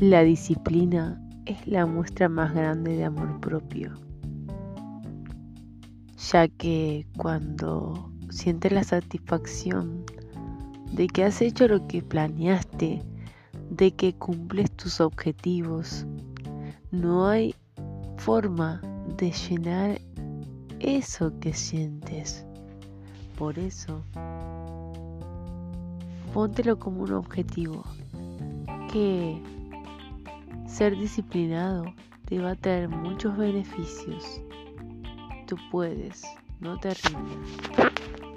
La disciplina es la muestra más grande de amor propio, ya que cuando sientes la satisfacción de que has hecho lo que planeaste, de que cumples tus objetivos, no hay forma de llenar eso que sientes. Por eso, póntelo como un objetivo que ser disciplinado te va a traer muchos beneficios. Tú puedes, no te rindas.